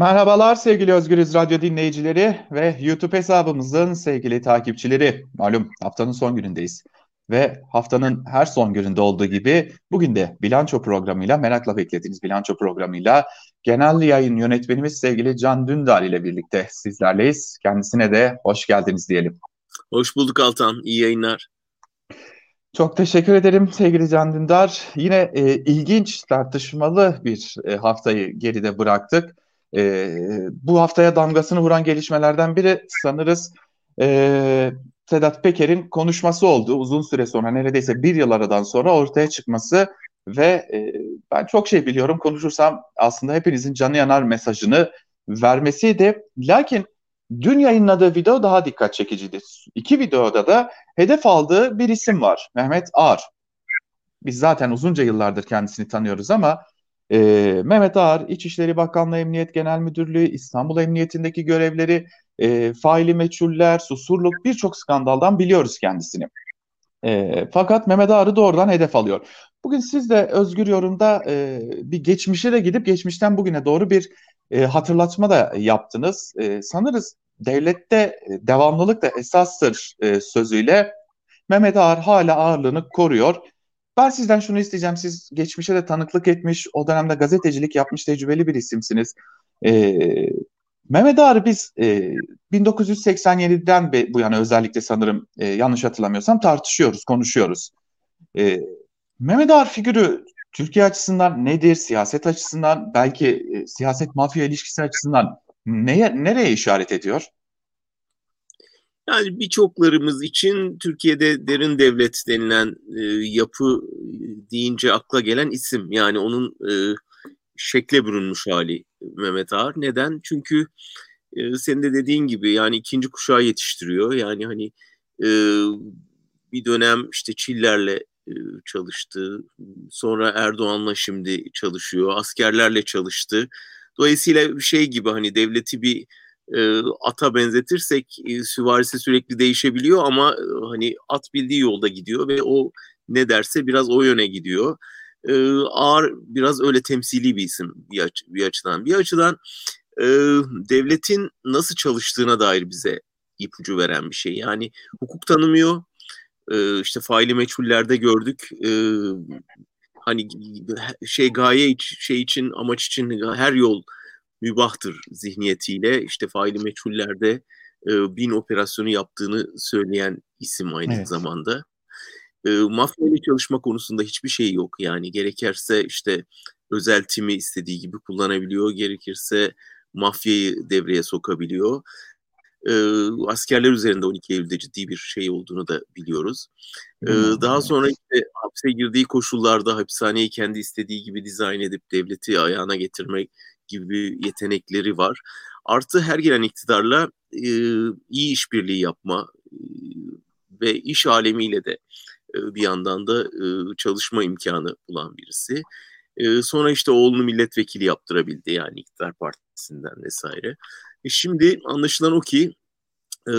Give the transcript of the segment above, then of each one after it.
Merhabalar sevgili Özgürüz Radyo dinleyicileri ve YouTube hesabımızın sevgili takipçileri. Malum haftanın son günündeyiz. Ve haftanın her son gününde olduğu gibi bugün de bilanço programıyla, merakla beklediğiniz bilanço programıyla genel yayın yönetmenimiz sevgili Can Dündar ile birlikte sizlerleyiz. Kendisine de hoş geldiniz diyelim. Hoş bulduk Altan, iyi yayınlar. Çok teşekkür ederim sevgili Can Dündar. Yine e, ilginç, tartışmalı bir e, haftayı geride bıraktık. E, bu haftaya damgasını vuran gelişmelerden biri sanırız e, Sedat Peker'in konuşması oldu. Uzun süre sonra neredeyse bir yıl aradan sonra ortaya çıkması ve e, ben çok şey biliyorum konuşursam aslında hepinizin canı yanar mesajını vermesiydi. Lakin dün yayınladığı video daha dikkat çekiciydi. İki videoda da hedef aldığı bir isim var. Mehmet Ağar. Biz zaten uzunca yıllardır kendisini tanıyoruz ama e, Mehmet Ağar, İçişleri Bakanlığı Emniyet Genel Müdürlüğü, İstanbul Emniyetindeki görevleri, e, faili meçhuller, susurluk birçok skandaldan biliyoruz kendisini. E, fakat Mehmet Ağar'ı doğrudan hedef alıyor. Bugün siz de Özgür Yorum'da e, bir geçmişe de gidip geçmişten bugüne doğru bir e, hatırlatma da yaptınız. E, sanırız devlette e, devamlılık da esastır e, sözüyle Mehmet Ağar hala ağırlığını koruyor. Ben sizden şunu isteyeceğim. Siz geçmişe de tanıklık etmiş, o dönemde gazetecilik yapmış tecrübeli bir isimsiniz. Ee, Mehmet Ağar'ı biz e, 1987'den bu yana özellikle sanırım e, yanlış hatırlamıyorsam tartışıyoruz, konuşuyoruz. E, Mehmet Ağar figürü Türkiye açısından nedir? Siyaset açısından, belki e, siyaset mafya ilişkisi açısından neye, nereye işaret ediyor? Yani birçoklarımız için Türkiye'de derin devlet denilen e, yapı deyince akla gelen isim. Yani onun e, şekle bürünmüş hali Mehmet Ağar. Neden? Çünkü e, senin de dediğin gibi yani ikinci kuşağı yetiştiriyor. Yani hani e, bir dönem işte Çiller'le e, çalıştı. Sonra Erdoğan'la şimdi çalışıyor. Askerlerle çalıştı. Dolayısıyla şey gibi hani devleti bir e, ata benzetirsek e, süvarisi sürekli değişebiliyor ama e, hani at bildiği yolda gidiyor ve o ne derse biraz o yöne gidiyor. E, ağır biraz öyle temsili bir isim bir, aç, bir açıdan. Bir açıdan e, devletin nasıl çalıştığına dair bize ipucu veren bir şey. Yani hukuk tanımıyor. E, işte faili meçhullerde gördük. E, hani şey gaye şey için amaç için her yol mübahtır zihniyetiyle işte faili meçhullerde e, bin operasyonu yaptığını söyleyen isim aynı evet. zamanda. E, mafya ile çalışma konusunda hiçbir şey yok yani gerekirse işte özel timi istediği gibi kullanabiliyor, gerekirse mafyayı devreye sokabiliyor. E, askerler üzerinde 12 Eylül'de ciddi bir şey olduğunu da biliyoruz. E, daha sonra işte hapse girdiği koşullarda hapishaneyi kendi istediği gibi dizayn edip devleti ayağına getirmek gibi yetenekleri var. Artı her gelen iktidarla e, iyi işbirliği yapma e, ve iş alemiyle de e, bir yandan da e, çalışma imkanı bulan birisi. E, sonra işte oğlunu milletvekili yaptırabildi yani iktidar partisinden vesaire. E, şimdi anlaşılan o ki e,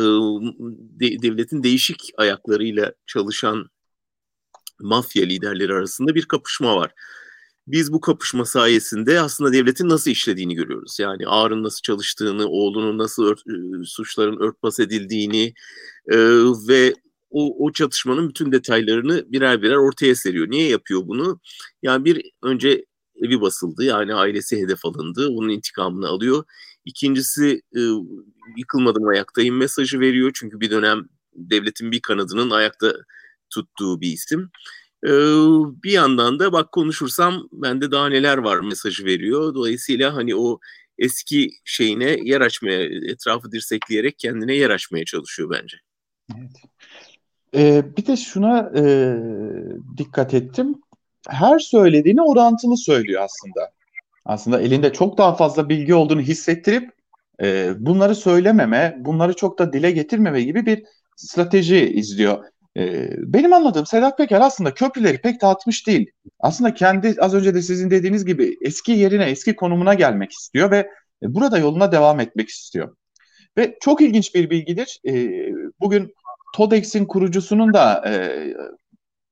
de, devletin değişik ayaklarıyla çalışan mafya liderleri arasında bir kapışma var biz bu kapışma sayesinde aslında devletin nasıl işlediğini görüyoruz. Yani Ağr'ın nasıl çalıştığını, oğlunun nasıl ört, e, suçların örtbas edildiğini e, ve o, o çatışmanın bütün detaylarını birer birer ortaya seriyor. Niye yapıyor bunu? Yani bir önce evi basıldı yani ailesi hedef alındı. Onun intikamını alıyor. İkincisi e, yıkılmadım ayaktayım mesajı veriyor. Çünkü bir dönem devletin bir kanadının ayakta tuttuğu bir isim. Bir yandan da bak konuşursam bende daha neler var mesajı veriyor. Dolayısıyla hani o eski şeyine yer açmaya, etrafı dirsekleyerek kendine yer açmaya çalışıyor bence. Evet. Ee, bir de şuna e, dikkat ettim. Her söylediğini orantılı söylüyor aslında. Aslında elinde çok daha fazla bilgi olduğunu hissettirip e, bunları söylememe, bunları çok da dile getirmeme gibi bir strateji izliyor. Ee, benim anladığım Sedat Peker aslında köprüleri pek dağıtmış değil. Aslında kendi az önce de sizin dediğiniz gibi eski yerine, eski konumuna gelmek istiyor ve e, burada yoluna devam etmek istiyor. Ve çok ilginç bir bilgidir. Ee, bugün TODEX'in kurucusunun da e,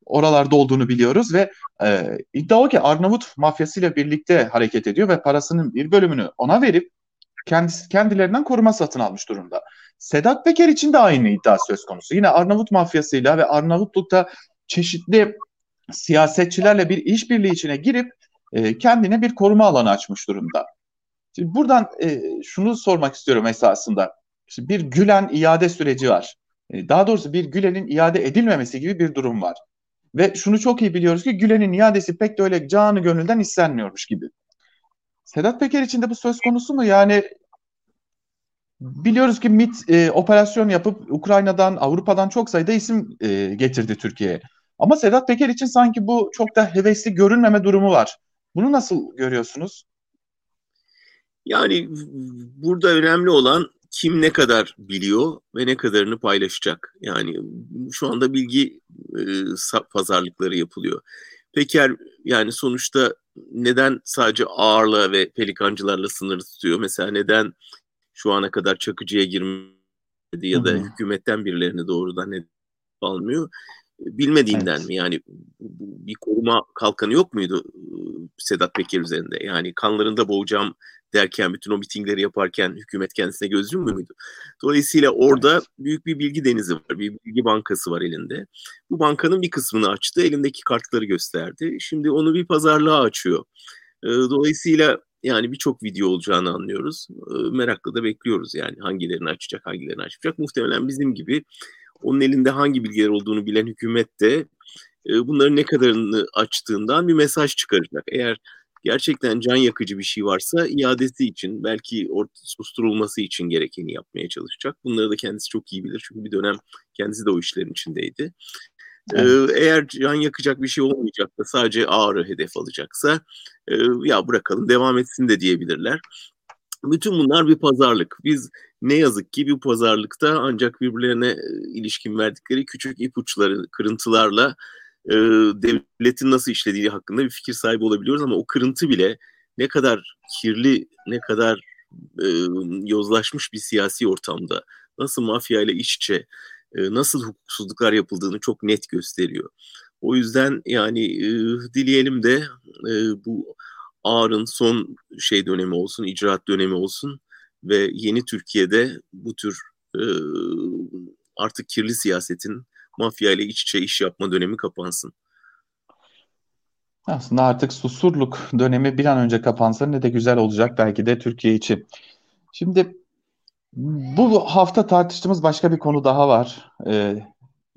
oralarda olduğunu biliyoruz ve e, iddia o ki Arnavut mafyasıyla birlikte hareket ediyor ve parasının bir bölümünü ona verip kendisi, kendilerinden koruma satın almış durumda. Sedat Peker için de aynı iddia söz konusu. Yine Arnavut mafyasıyla ve Arnavutluk'ta çeşitli siyasetçilerle bir işbirliği içine girip e, kendine bir koruma alanı açmış durumda. Şimdi buradan e, şunu sormak istiyorum esasında. İşte bir Gülen iade süreci var. E, daha doğrusu bir Gülen'in iade edilmemesi gibi bir durum var. Ve şunu çok iyi biliyoruz ki Gülen'in iadesi pek de öyle canı gönülden istenmiyormuş gibi. Sedat Peker için de bu söz konusu mu? Yani biliyoruz ki MIT e, operasyon yapıp Ukrayna'dan, Avrupa'dan çok sayıda isim e, getirdi Türkiye'ye. Ama Sedat Peker için sanki bu çok da hevesli görünmeme durumu var. Bunu nasıl görüyorsunuz? Yani burada önemli olan kim ne kadar biliyor ve ne kadarını paylaşacak. Yani şu anda bilgi e, pazarlıkları yapılıyor. Peker yani sonuçta neden sadece ağırla ve pelikancılarla sınırlı tutuyor? Mesela neden şu ana kadar Çakıcı'ya girmedi ya da hı hı. hükümetten birilerini doğrudan almıyor? Bilmediğinden evet. mi? Yani bir koruma kalkanı yok muydu Sedat Peker üzerinde? Yani kanlarında boğacağım derken bütün o mitingleri yaparken hükümet kendisine göz yummuyor muydu? Dolayısıyla orada evet. büyük bir bilgi denizi var. Bir bilgi bankası var elinde. Bu bankanın bir kısmını açtı. Elindeki kartları gösterdi. Şimdi onu bir pazarlığa açıyor. Dolayısıyla yani birçok video olacağını anlıyoruz. Merakla da bekliyoruz yani hangilerini açacak, hangilerini açmayacak. Muhtemelen bizim gibi onun elinde hangi bilgiler olduğunu bilen hükümet de bunların ne kadarını açtığından bir mesaj çıkaracak. Eğer gerçekten can yakıcı bir şey varsa iadesi için belki susturulması için gerekeni yapmaya çalışacak. Bunları da kendisi çok iyi bilir çünkü bir dönem kendisi de o işlerin içindeydi. Evet. eğer can yakacak bir şey olmayacak da sadece ağrı hedef alacaksa ya bırakalım devam etsin de diyebilirler. Bütün bunlar bir pazarlık. Biz ne yazık ki bir pazarlıkta ancak birbirlerine ilişkin verdikleri küçük ipuçları, kırıntılarla e, devletin nasıl işlediği hakkında bir fikir sahibi olabiliyoruz ama o kırıntı bile ne kadar kirli, ne kadar e, yozlaşmış bir siyasi ortamda, nasıl mafya ile iç içe, e, nasıl hukuksuzluklar yapıldığını çok net gösteriyor. O yüzden yani e, dileyelim de e, bu Ağr'ın son şey dönemi olsun, icraat dönemi olsun ve yeni Türkiye'de bu tür artık kirli siyasetin mafya ile iç içe iş yapma dönemi kapansın. Aslında artık susurluk dönemi bir an önce kapansa ne de güzel olacak belki de Türkiye için. Şimdi bu hafta tartıştığımız başka bir konu daha var. Ee,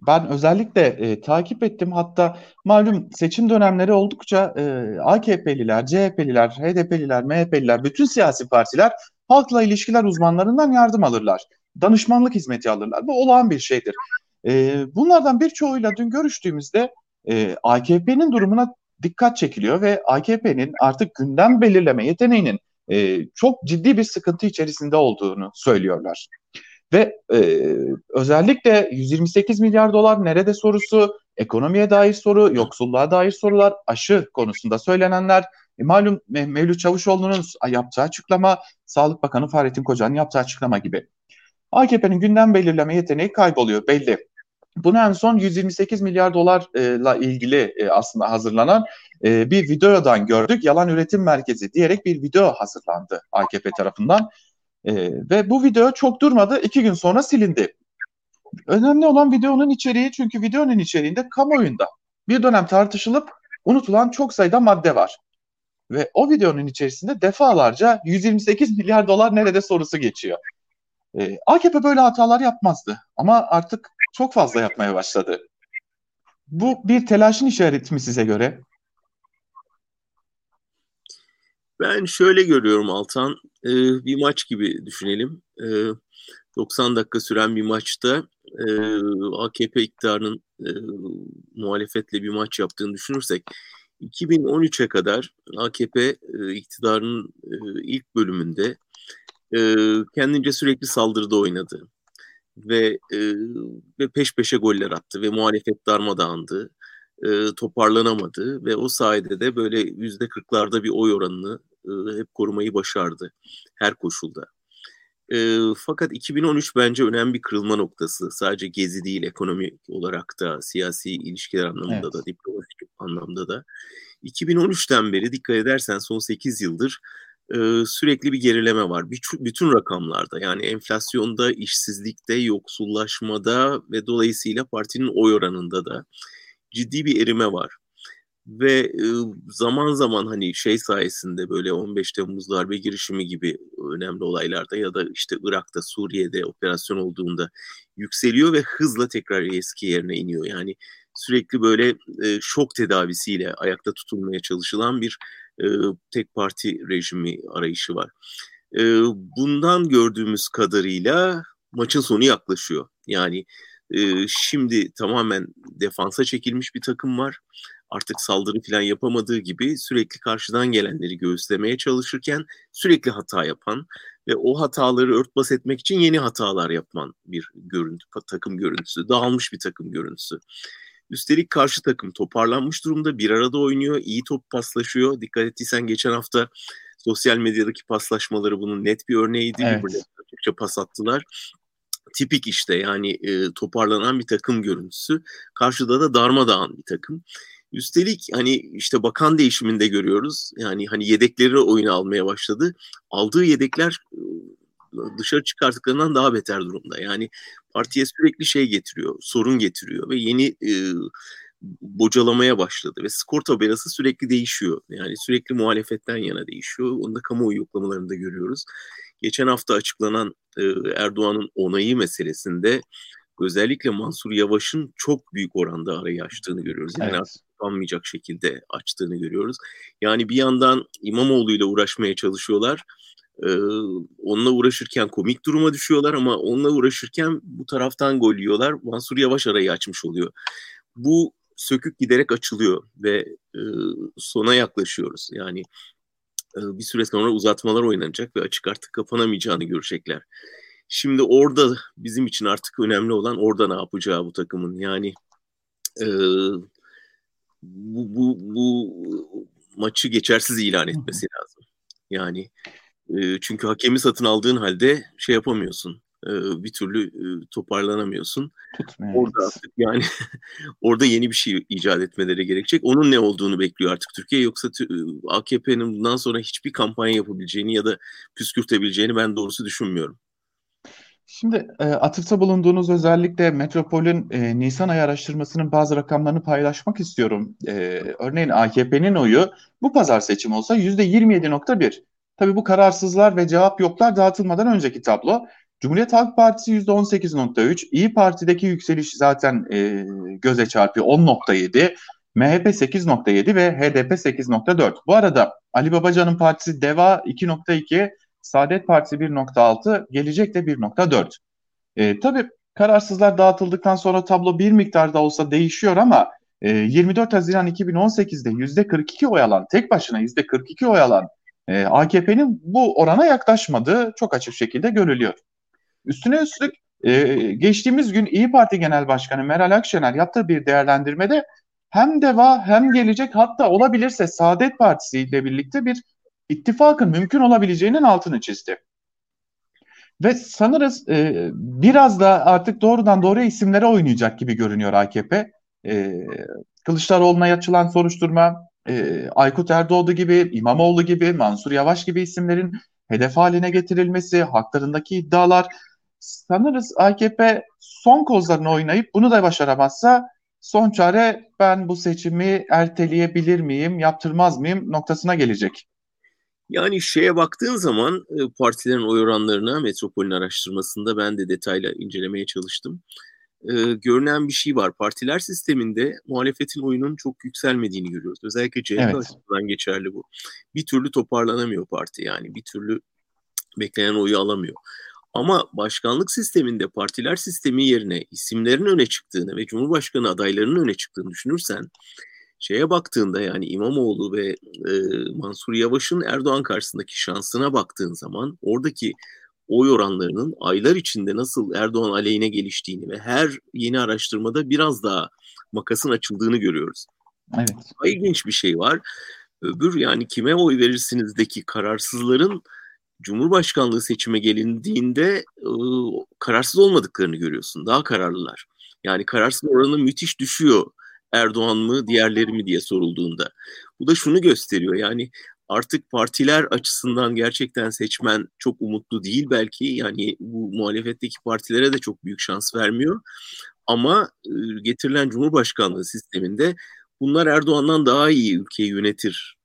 ben özellikle e, takip ettim. Hatta malum seçim dönemleri oldukça e, AKP'liler, CHP'liler, HDP'liler, MHP'liler, bütün siyasi partiler halkla ilişkiler uzmanlarından yardım alırlar. Danışmanlık hizmeti alırlar. Bu olağan bir şeydir. E, bunlardan birçoğuyla dün görüştüğümüzde e, AKP'nin durumuna dikkat çekiliyor ve AKP'nin artık gündem belirleme yeteneğinin e, çok ciddi bir sıkıntı içerisinde olduğunu söylüyorlar. Ve e, özellikle 128 milyar dolar nerede sorusu, ekonomiye dair soru, yoksulluğa dair sorular, aşı konusunda söylenenler, e, malum Mevlüt Çavuşoğlu'nun yaptığı açıklama, Sağlık Bakanı Fahrettin Koca'nın yaptığı açıklama gibi. AKP'nin gündem belirleme yeteneği kayboluyor belli. Bunu en son 128 milyar dolarla ilgili e, aslında hazırlanan e, bir videodan gördük. Yalan Üretim Merkezi diyerek bir video hazırlandı AKP tarafından. E, ve bu video çok durmadı. iki gün sonra silindi. Önemli olan videonun içeriği çünkü videonun içeriğinde kamuoyunda bir dönem tartışılıp unutulan çok sayıda madde var. Ve o videonun içerisinde defalarca 128 milyar dolar nerede sorusu geçiyor. E, AKP böyle hatalar yapmazdı ama artık çok fazla yapmaya başladı. Bu bir telaşın işareti mi size göre? Ben şöyle görüyorum Altan. E, bir maç gibi düşünelim. E, 90 dakika süren bir maçta e, AKP iktidarının e, muhalefetle bir maç yaptığını düşünürsek 2013'e kadar AKP e, iktidarının e, ilk bölümünde e, kendince sürekli saldırıda oynadı ve e, ve peş peşe goller attı ve muhalefet darmadağındı. E, toparlanamadı ve o sayede de böyle yüzde kırklarda bir oy oranını e, hep korumayı başardı her koşulda. E, fakat 2013 bence önemli bir kırılma noktası. Sadece gezi değil, ekonomi olarak da, siyasi ilişkiler anlamında evet. da, diplomatik anlamda da. 2013'ten beri dikkat edersen son 8 yıldır sürekli bir gerileme var. Bütün rakamlarda yani enflasyonda, işsizlikte, yoksullaşmada ve dolayısıyla partinin oy oranında da ciddi bir erime var ve zaman zaman hani şey sayesinde böyle 15 Temmuz darbe girişimi gibi önemli olaylarda ya da işte Irak'ta, Suriye'de operasyon olduğunda yükseliyor ve hızla tekrar eski yerine iniyor. Yani sürekli böyle e, şok tedavisiyle ayakta tutulmaya çalışılan bir e, tek parti rejimi arayışı var. E, bundan gördüğümüz kadarıyla maçın sonu yaklaşıyor. Yani e, şimdi tamamen defansa çekilmiş bir takım var artık saldırı falan yapamadığı gibi sürekli karşıdan gelenleri göğüslemeye çalışırken sürekli hata yapan ve o hataları örtbas etmek için yeni hatalar yapan bir görüntü, takım görüntüsü, dağılmış bir takım görüntüsü. Üstelik karşı takım toparlanmış durumda, bir arada oynuyor, iyi top paslaşıyor. Dikkat ettiysen geçen hafta sosyal medyadaki paslaşmaları bunun net bir örneğiydi. Evet. Birbirine açıkça pas attılar tipik işte yani e, toparlanan bir takım görüntüsü. Karşıda da darmadağın bir takım. Üstelik hani işte bakan değişiminde görüyoruz. Yani hani yedekleri oyuna almaya başladı. Aldığı yedekler dışarı çıkarttıklarından daha beter durumda. Yani partiye sürekli şey getiriyor, sorun getiriyor ve yeni e, bocalamaya başladı ve skor tabelası sürekli değişiyor. Yani sürekli muhalefetten yana değişiyor. Onu da kamuoyu yoklamalarında görüyoruz. Geçen hafta açıklanan e, Erdoğan'ın onayı meselesinde özellikle Mansur Yavaş'ın çok büyük oranda arayı açtığını görüyoruz. Yani evet. kapanmayacak şekilde açtığını görüyoruz. Yani bir yandan İmamoğlu ile uğraşmaya çalışıyorlar. Ee, onunla uğraşırken komik duruma düşüyorlar ama onunla uğraşırken bu taraftan gol yiyorlar. Mansur Yavaş arayı açmış oluyor. Bu sökük giderek açılıyor ve e, sona yaklaşıyoruz. Yani e, bir süre sonra uzatmalar oynanacak ve açık artık kapanamayacağını görecekler. Şimdi orada bizim için artık önemli olan orada ne yapacağı bu takımın. Yani e, bu, bu, bu maçı geçersiz ilan etmesi lazım. Yani e, çünkü hakemi satın aldığın halde şey yapamıyorsun. E, bir türlü e, toparlanamıyorsun. Tutmuyor. Orada artık yani orada yeni bir şey icat etmeleri gerekecek. Onun ne olduğunu bekliyor artık Türkiye. Yoksa AKP'nin bundan sonra hiçbir kampanya yapabileceğini ya da püskürtebileceğini ben doğrusu düşünmüyorum. Şimdi e, atıfta bulunduğunuz özellikle Metropol'ün e, Nisan ayı araştırmasının bazı rakamlarını paylaşmak istiyorum. E, örneğin AKP'nin oyu bu pazar seçim olsa %27.1. Tabii bu kararsızlar ve cevap yoklar dağıtılmadan önceki tablo. Cumhuriyet Halk Partisi %18.3, İyi Parti'deki yükseliş zaten e, göze çarpıyor 10.7, MHP 8.7 ve HDP 8.4. Bu arada Ali Babacan'ın partisi DEVA 2.2, Saadet Partisi 1.6, Gelecek de 1.4. E, tabii kararsızlar dağıtıldıktan sonra tablo bir miktar da olsa değişiyor ama e, 24 Haziran 2018'de %42 oy alan, tek başına %42 oy alan e, AKP'nin bu orana yaklaşmadığı çok açık şekilde görülüyor. Üstüne üstlük e, geçtiğimiz gün İyi Parti Genel Başkanı Meral Akşener yaptığı bir değerlendirmede hem DEVA hem Gelecek hatta olabilirse Saadet Partisi ile birlikte bir ittifakın mümkün olabileceğinin altını çizdi. Ve sanırız e, biraz da artık doğrudan doğruya isimlere oynayacak gibi görünüyor AKP. E, Kılıçdaroğlu'na açılan soruşturma, e, Aykut Erdoğdu gibi, İmamoğlu gibi, Mansur Yavaş gibi isimlerin hedef haline getirilmesi, haklarındaki iddialar. Sanırız AKP son kozlarını oynayıp bunu da başaramazsa son çare ben bu seçimi erteleyebilir miyim, yaptırmaz mıyım noktasına gelecek. Yani şeye baktığın zaman e, partilerin oy oranlarına Metropol'ün araştırmasında ben de detayla incelemeye çalıştım. Ee, görünen bir şey var. Partiler sisteminde muhalefetin oyunun çok yükselmediğini görüyoruz. Özellikle CHP evet. açısından geçerli bu. Bir türlü toparlanamıyor parti yani. Bir türlü beklenen oyu alamıyor. Ama başkanlık sisteminde partiler sistemi yerine isimlerin öne çıktığını ve Cumhurbaşkanı adaylarının öne çıktığını düşünürsen şeye baktığında yani İmamoğlu ve e, Mansur Yavaş'ın Erdoğan karşısındaki şansına baktığın zaman oradaki oy oranlarının aylar içinde nasıl Erdoğan aleyhine geliştiğini ve her yeni araştırmada biraz daha makasın açıldığını görüyoruz. Evet. İlginç bir şey var. Öbür yani kime oy verirsinizdeki kararsızların Cumhurbaşkanlığı seçime gelindiğinde e, kararsız olmadıklarını görüyorsun. Daha kararlılar. Yani kararsız oranı müthiş düşüyor Erdoğan mı diğerleri mi diye sorulduğunda. Bu da şunu gösteriyor yani artık partiler açısından gerçekten seçmen çok umutlu değil belki. Yani bu muhalefetteki partilere de çok büyük şans vermiyor. Ama e, getirilen Cumhurbaşkanlığı sisteminde bunlar Erdoğan'dan daha iyi ülkeyi yönetir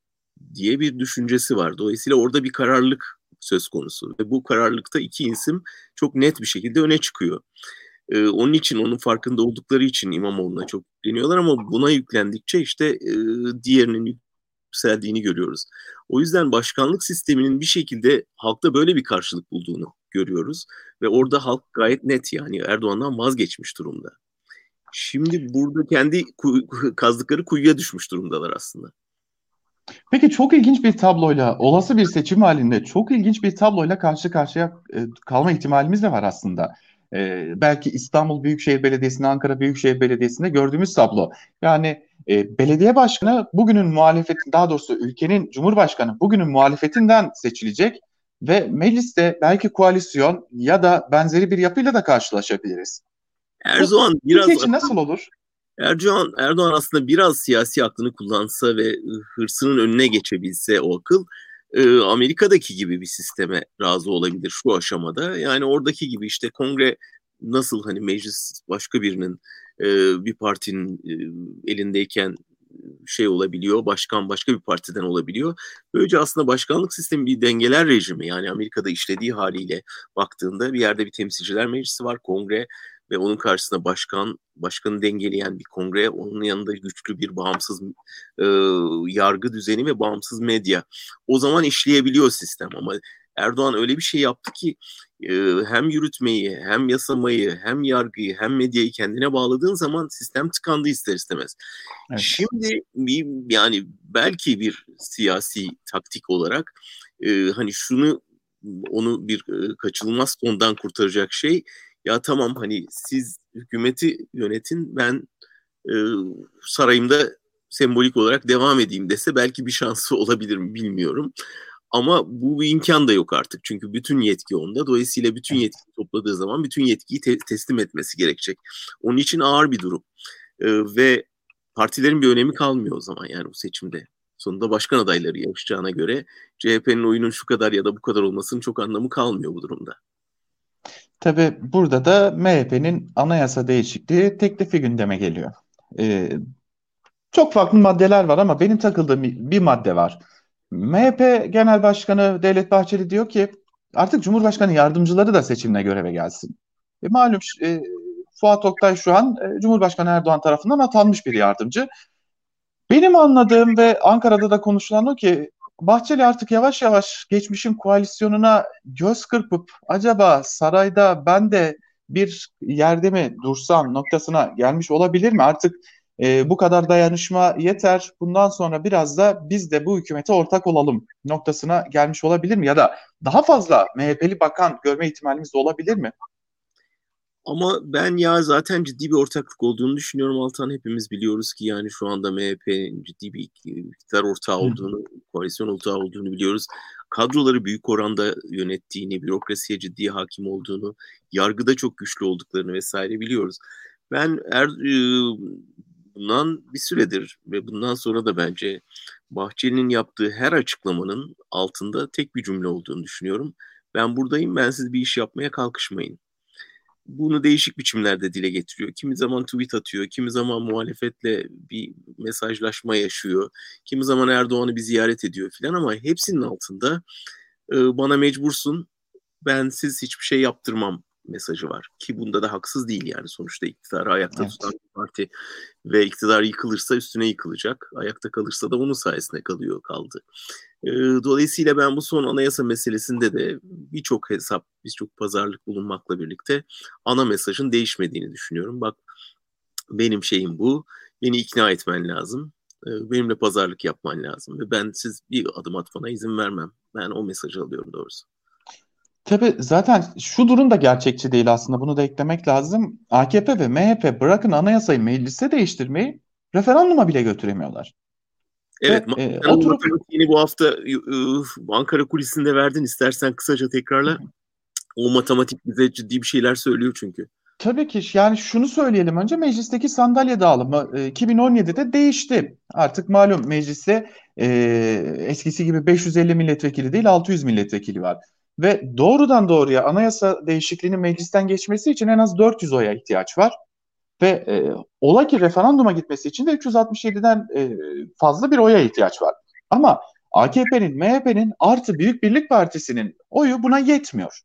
diye bir düşüncesi var. Dolayısıyla orada bir kararlılık söz konusu. Ve bu kararlılıkta iki isim çok net bir şekilde öne çıkıyor. Ee, onun için onun farkında oldukları için İmamoğlu'na çok yükleniyorlar ama buna yüklendikçe işte e, diğerinin yükseldiğini görüyoruz. O yüzden başkanlık sisteminin bir şekilde halkta böyle bir karşılık bulduğunu görüyoruz. Ve orada halk gayet net yani Erdoğan'dan vazgeçmiş durumda. Şimdi burada kendi kazdıkları kuyuya düşmüş durumdalar aslında. Peki çok ilginç bir tabloyla, olası bir seçim halinde çok ilginç bir tabloyla karşı karşıya e, kalma ihtimalimiz de var aslında. E, belki İstanbul Büyükşehir Belediyesi'nde, Ankara Büyükşehir Belediyesi'nde gördüğümüz tablo. Yani e, belediye başkanı bugünün muhalefetin, daha doğrusu ülkenin cumhurbaşkanı bugünün muhalefetinden seçilecek ve mecliste belki koalisyon ya da benzeri bir yapıyla da karşılaşabiliriz. Erdoğan biraz... Ülke için nasıl olur? Erdoğan, Erdoğan aslında biraz siyasi aklını kullansa ve hırsının önüne geçebilse o akıl Amerika'daki gibi bir sisteme razı olabilir şu aşamada. Yani oradaki gibi işte kongre nasıl hani meclis başka birinin bir partinin elindeyken şey olabiliyor, başkan başka bir partiden olabiliyor. Böylece aslında başkanlık sistemi bir dengeler rejimi yani Amerika'da işlediği haliyle baktığında bir yerde bir temsilciler meclisi var, kongre ve onun karşısında başkan, başkanı dengeleyen bir kongre, onun yanında güçlü bir bağımsız e, yargı düzeni ve bağımsız medya. O zaman işleyebiliyor sistem ama Erdoğan öyle bir şey yaptı ki e, hem yürütmeyi, hem yasamayı, hem yargıyı, hem medyayı kendine bağladığın zaman sistem tıkandı ister istemez. Evet. Şimdi bir, yani belki bir siyasi taktik olarak e, hani şunu onu bir e, kaçınılmaz tondan kurtaracak şey ya tamam hani siz hükümeti yönetin ben e, sarayımda sembolik olarak devam edeyim dese belki bir şansı olabilir mi bilmiyorum. Ama bu bir imkan da yok artık. Çünkü bütün yetki onda. Dolayısıyla bütün yetki topladığı zaman bütün yetkiyi te- teslim etmesi gerekecek. Onun için ağır bir durum. Ee, ve partilerin bir önemi kalmıyor o zaman yani bu seçimde. Sonunda başkan adayları yarışacağına göre CHP'nin oyunun şu kadar ya da bu kadar olmasının çok anlamı kalmıyor bu durumda. Tabii burada da MHP'nin anayasa değişikliği teklifi gündeme geliyor. Ee, çok farklı maddeler var ama benim takıldığım bir madde var. MHP Genel Başkanı Devlet Bahçeli diyor ki artık Cumhurbaşkanı yardımcıları da seçimle göreve gelsin. E, malum e, Fuat Oktay şu an e, Cumhurbaşkanı Erdoğan tarafından atanmış bir yardımcı. Benim anladığım ve Ankara'da da konuşulan o ki Bahçeli artık yavaş yavaş geçmişin koalisyonuna göz kırpıp acaba sarayda ben de bir yerde mi dursam noktasına gelmiş olabilir mi? Artık e, bu kadar dayanışma yeter. Bundan sonra biraz da biz de bu hükümete ortak olalım noktasına gelmiş olabilir mi? Ya da daha fazla MHP'li bakan görme ihtimalimiz de olabilir mi? Ama ben ya zaten ciddi bir ortaklık olduğunu düşünüyorum Altan. Hepimiz biliyoruz ki yani şu anda MHP'nin ciddi bir iktidar ortağı olduğunu, koalisyon ortağı olduğunu biliyoruz. Kadroları büyük oranda yönettiğini, bürokrasiye ciddi hakim olduğunu, yargıda çok güçlü olduklarını vesaire biliyoruz. Ben er, bundan bir süredir ve bundan sonra da bence Bahçeli'nin yaptığı her açıklamanın altında tek bir cümle olduğunu düşünüyorum. Ben buradayım, ben siz bir iş yapmaya kalkışmayın bunu değişik biçimlerde dile getiriyor. Kimi zaman tweet atıyor, kimi zaman muhalefetle bir mesajlaşma yaşıyor, kimi zaman Erdoğan'ı bir ziyaret ediyor filan ama hepsinin altında e, bana mecbursun, ben siz hiçbir şey yaptırmam mesajı var. Ki bunda da haksız değil yani sonuçta iktidarı ayakta evet. tutan bir parti ve iktidar yıkılırsa üstüne yıkılacak. Ayakta kalırsa da onun sayesinde kalıyor kaldı. Dolayısıyla ben bu son anayasa meselesinde de birçok hesap, birçok pazarlık bulunmakla birlikte ana mesajın değişmediğini düşünüyorum. Bak benim şeyim bu. Beni ikna etmen lazım. Benimle pazarlık yapman lazım. Ve ben siz bir adım atmana izin vermem. Ben o mesajı alıyorum doğrusu. Tabii zaten şu durum da gerçekçi değil aslında. Bunu da eklemek lazım. AKP ve MHP bırakın anayasayı meclise değiştirmeyi referanduma bile götüremiyorlar. Evet, ve, e, oturup yeni bu hafta Ankara kulisinde verdin. İstersen kısaca tekrarla. O matematik bize ciddi bir şeyler söylüyor çünkü. Tabii ki yani şunu söyleyelim önce meclisteki sandalye dağılımı 2017'de değişti. Artık malum mecliste e, eskisi gibi 550 milletvekili değil 600 milletvekili var. Ve doğrudan doğruya anayasa değişikliğinin meclisten geçmesi için en az 400 oya ihtiyaç var. Ve e, ola ki referanduma gitmesi için de 367'den e, fazla bir oya ihtiyaç var. Ama AKP'nin, MHP'nin artı Büyük Birlik Partisi'nin oyu buna yetmiyor.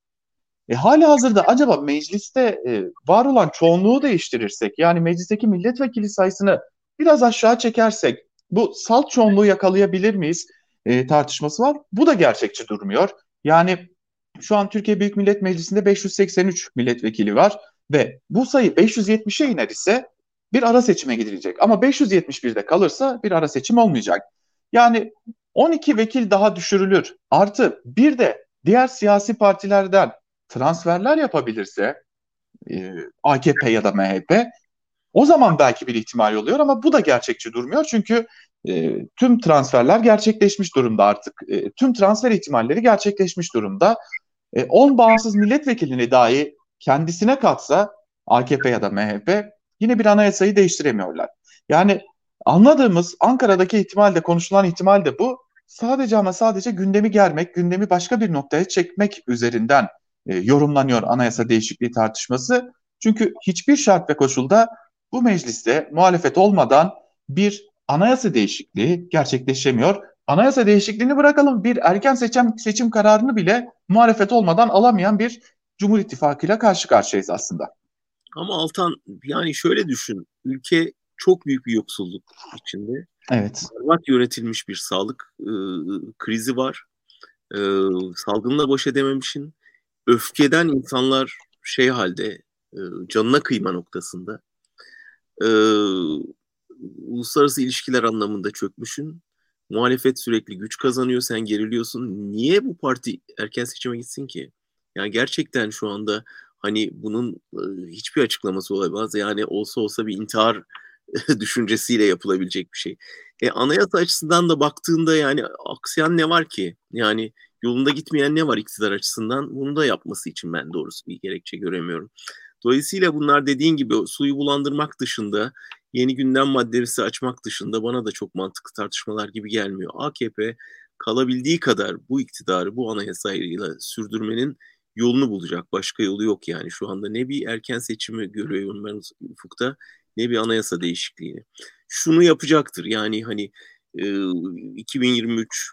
E, hali hazırda acaba mecliste e, var olan çoğunluğu değiştirirsek yani meclisteki milletvekili sayısını biraz aşağı çekersek bu salt çoğunluğu yakalayabilir miyiz e, tartışması var. Bu da gerçekçi durmuyor. Yani şu an Türkiye Büyük Millet Meclisi'nde 583 milletvekili var ve bu sayı 570'e iner ise bir ara seçime gidilecek. Ama 571'de kalırsa bir ara seçim olmayacak. Yani 12 vekil daha düşürülür. Artı bir de diğer siyasi partilerden transferler yapabilirse e, AKP ya da MHP o zaman belki bir ihtimal oluyor ama bu da gerçekçi durmuyor. Çünkü e, tüm transferler gerçekleşmiş durumda artık. E, tüm transfer ihtimalleri gerçekleşmiş durumda. 10 e, bağımsız milletvekilini dahi kendisine katsa AKP ya da MHP yine bir anayasayı değiştiremiyorlar. Yani anladığımız Ankara'daki ihtimal de konuşulan ihtimal de bu. Sadece ama sadece gündemi germek, gündemi başka bir noktaya çekmek üzerinden e, yorumlanıyor anayasa değişikliği tartışması. Çünkü hiçbir şart ve koşulda bu mecliste muhalefet olmadan bir anayasa değişikliği gerçekleşemiyor. Anayasa değişikliğini bırakalım bir erken seçim seçim kararını bile muhalefet olmadan alamayan bir Cumhur İttifakı ile karşı karşıyayız aslında. Ama Altan yani şöyle düşün. Ülke çok büyük bir yoksulluk içinde. Evet. Berbat yönetilmiş bir sağlık e, krizi var. E, salgınla baş edememişin. Öfkeden insanlar şey halde e, canına kıyma noktasında. E, uluslararası ilişkiler anlamında çökmüşün. Muhalefet sürekli güç kazanıyor, sen geriliyorsun. Niye bu parti erken seçime gitsin ki? Yani gerçekten şu anda hani bunun hiçbir açıklaması olamaz. Yani olsa olsa bir intihar düşüncesiyle yapılabilecek bir şey. E, anayasa açısından da baktığında yani aksayan ne var ki? Yani yolunda gitmeyen ne var iktidar açısından? Bunu da yapması için ben doğrusu bir gerekçe göremiyorum. Dolayısıyla bunlar dediğin gibi suyu bulandırmak dışında, yeni gündem maddesi açmak dışında bana da çok mantıklı tartışmalar gibi gelmiyor. AKP kalabildiği kadar bu iktidarı bu anayasayla sürdürmenin yolunu bulacak. Başka yolu yok yani. Şu anda ne bir erken seçimi görüyorum ben ufukta ne bir anayasa değişikliğini. Şunu yapacaktır yani hani e, 2023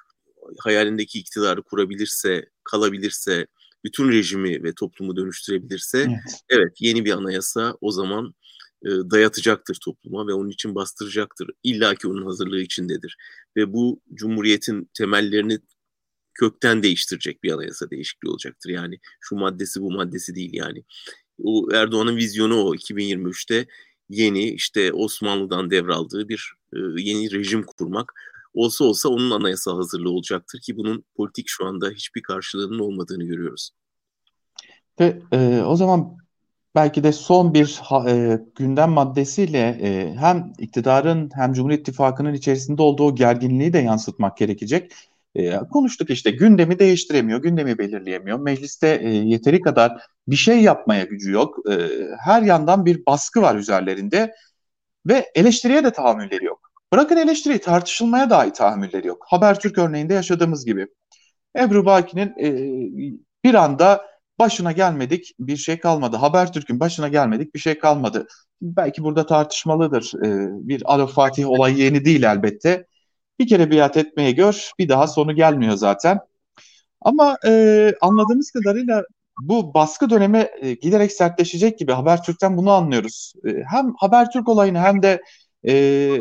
hayalindeki iktidarı kurabilirse, kalabilirse, bütün rejimi ve toplumu dönüştürebilirse evet, evet yeni bir anayasa o zaman e, dayatacaktır topluma ve onun için bastıracaktır. İlla ki onun hazırlığı içindedir. Ve bu cumhuriyetin temellerini kökten değiştirecek bir anayasa değişikliği olacaktır. Yani şu maddesi bu maddesi değil yani. O Erdoğan'ın vizyonu o 2023'te yeni işte Osmanlı'dan devraldığı bir e, yeni rejim kurmak. Olsa olsa onun anayasa hazırlığı olacaktır ki bunun politik şu anda hiçbir karşılığının olmadığını görüyoruz. Ve e, o zaman belki de son bir e, gündem maddesiyle e, hem iktidarın hem Cumhur İttifakı'nın içerisinde olduğu gerginliği de yansıtmak gerekecek. E, konuştuk işte gündemi değiştiremiyor, gündemi belirleyemiyor. Mecliste e, yeteri kadar bir şey yapmaya gücü yok. E, her yandan bir baskı var üzerlerinde ve eleştiriye de tahammülleri yok. Bırakın eleştiriyi tartışılmaya dahi tahammülleri yok. Habertürk örneğinde yaşadığımız gibi. Ebru Baki'nin e, bir anda başına gelmedik bir şey kalmadı. Habertürk'ün başına gelmedik bir şey kalmadı. Belki burada tartışmalıdır. E, bir Arif Fatih olayı yeni değil elbette. Bir kere biat etmeye gör, bir daha sonu gelmiyor zaten. Ama e, anladığımız kadarıyla bu baskı dönemi e, giderek sertleşecek gibi Habertürk'ten bunu anlıyoruz. E, hem Habertürk olayını hem de e,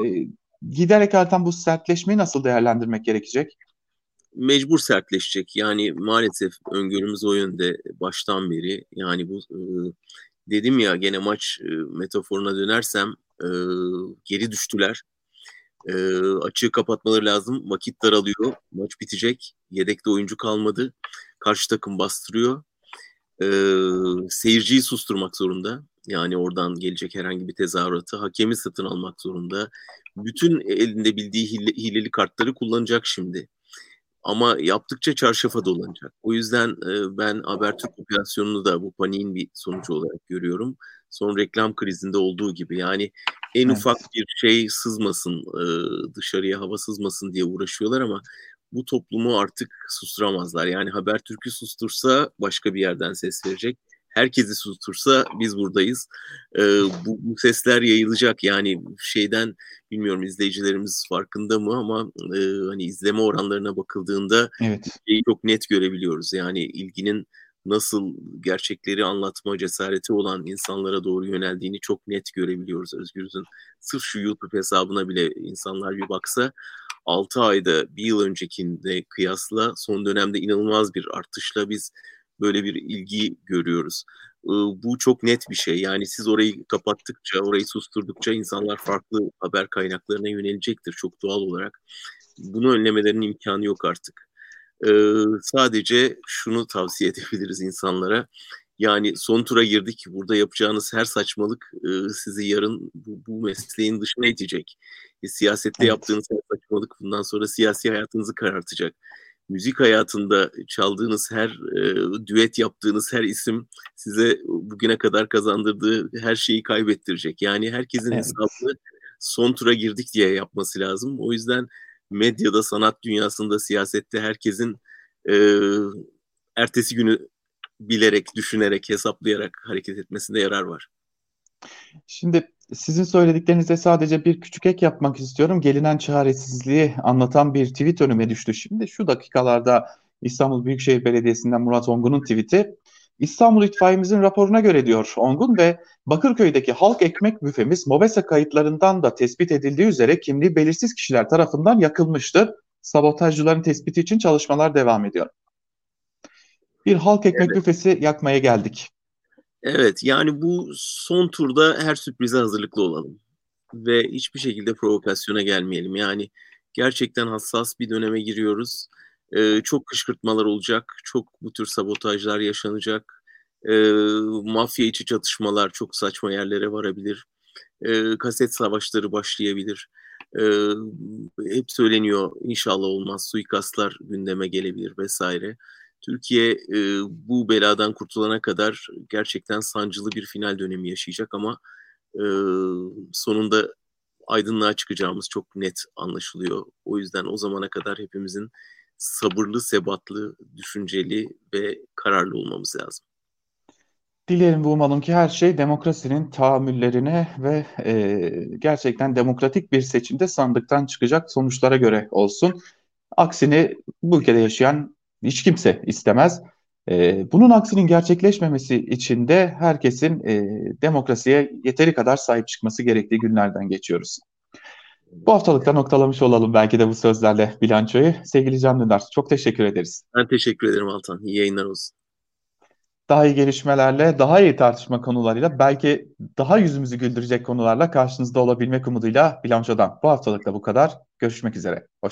giderek artan bu sertleşmeyi nasıl değerlendirmek gerekecek? Mecbur sertleşecek. Yani maalesef öngörümüz o yönde baştan beri. Yani bu e, dedim ya gene maç e, metaforuna dönersem e, geri düştüler. E, açığı kapatmaları lazım. Vakit daralıyor. Maç bitecek. Yedekte oyuncu kalmadı. Karşı takım bastırıyor. E, seyirciyi susturmak zorunda. Yani oradan gelecek herhangi bir tezahüratı hakemi satın almak zorunda. Bütün elinde bildiği hile, hileli kartları kullanacak şimdi. ama yaptıkça çarşafa dolanacak. O yüzden e, ben Habertürk operasyonunu da bu paniğin bir sonucu olarak görüyorum. Son reklam krizinde olduğu gibi yani en evet. ufak bir şey sızmasın, dışarıya hava sızmasın diye uğraşıyorlar ama bu toplumu artık susturamazlar. Yani Habertürk'ü sustursa başka bir yerden ses verecek herkesi sustursa biz buradayız. Bu, bu sesler yayılacak yani şeyden bilmiyorum izleyicilerimiz farkında mı ama e, hani izleme oranlarına bakıldığında evet. şeyi çok net görebiliyoruz. Yani ilginin nasıl gerçekleri anlatma cesareti olan insanlara doğru yöneldiğini çok net görebiliyoruz Özgürüz'ün. Sırf şu YouTube hesabına bile insanlar bir baksa 6 ayda bir yıl öncekinde kıyasla son dönemde inanılmaz bir artışla biz böyle bir ilgi görüyoruz. Bu çok net bir şey. Yani siz orayı kapattıkça, orayı susturdukça insanlar farklı haber kaynaklarına yönelecektir çok doğal olarak. Bunu önlemelerinin imkanı yok artık. Sadece şunu tavsiye edebiliriz insanlara. Yani son tura girdik. Burada yapacağınız her saçmalık sizi yarın bu, bu mesleğin dışına itecek. E, siyasette evet. yaptığınız her saçmalık bundan sonra siyasi hayatınızı karartacak müzik hayatında çaldığınız her e, düet yaptığınız her isim size bugüne kadar kazandırdığı her şeyi kaybettirecek. Yani herkesin evet. hesabını son tura girdik diye yapması lazım. O yüzden medyada, sanat dünyasında, siyasette herkesin e, ertesi günü bilerek, düşünerek, hesaplayarak hareket etmesinde yarar var. Şimdi sizin söylediklerinize sadece bir küçük ek yapmak istiyorum. Gelinen çaresizliği anlatan bir tweet önüme düştü. Şimdi şu dakikalarda İstanbul Büyükşehir Belediyesi'nden Murat Ongun'un tweeti. İstanbul İtfaiyemizin raporuna göre diyor Ongun ve Bakırköy'deki halk ekmek büfemiz MOBESA kayıtlarından da tespit edildiği üzere kimliği belirsiz kişiler tarafından yakılmıştı. Sabotajcıların tespiti için çalışmalar devam ediyor. Bir halk ekmek evet. büfesi yakmaya geldik. Evet yani bu son turda her sürprize hazırlıklı olalım. Ve hiçbir şekilde provokasyona gelmeyelim. Yani gerçekten hassas bir döneme giriyoruz. Ee, çok kışkırtmalar olacak. Çok bu tür sabotajlar yaşanacak. Ee, mafya içi çatışmalar çok saçma yerlere varabilir. Ee, kaset savaşları başlayabilir. Ee, hep söyleniyor inşallah olmaz suikastlar gündeme gelebilir vesaire. Türkiye e, bu beladan kurtulana kadar gerçekten sancılı bir final dönemi yaşayacak ama e, sonunda aydınlığa çıkacağımız çok net anlaşılıyor. O yüzden o zamana kadar hepimizin sabırlı, sebatlı, düşünceli ve kararlı olmamız lazım. Dilerim ve umalım ki her şey demokrasinin tahammüllerine ve e, gerçekten demokratik bir seçimde sandıktan çıkacak sonuçlara göre olsun. Aksini bu ülkede yaşayan hiç kimse istemez. E, bunun aksinin gerçekleşmemesi için de herkesin e, demokrasiye yeteri kadar sahip çıkması gerektiği günlerden geçiyoruz. Bu haftalıkta noktalamış olalım belki de bu sözlerle bilançoyu. Sevgili Can Dündar, çok teşekkür ederiz. Ben teşekkür ederim Altan. İyi yayınlar olsun. Daha iyi gelişmelerle, daha iyi tartışma konularıyla, belki daha yüzümüzü güldürecek konularla karşınızda olabilmek umuduyla bilançodan. Bu haftalıkta bu kadar. Görüşmek üzere. Hoşçakalın.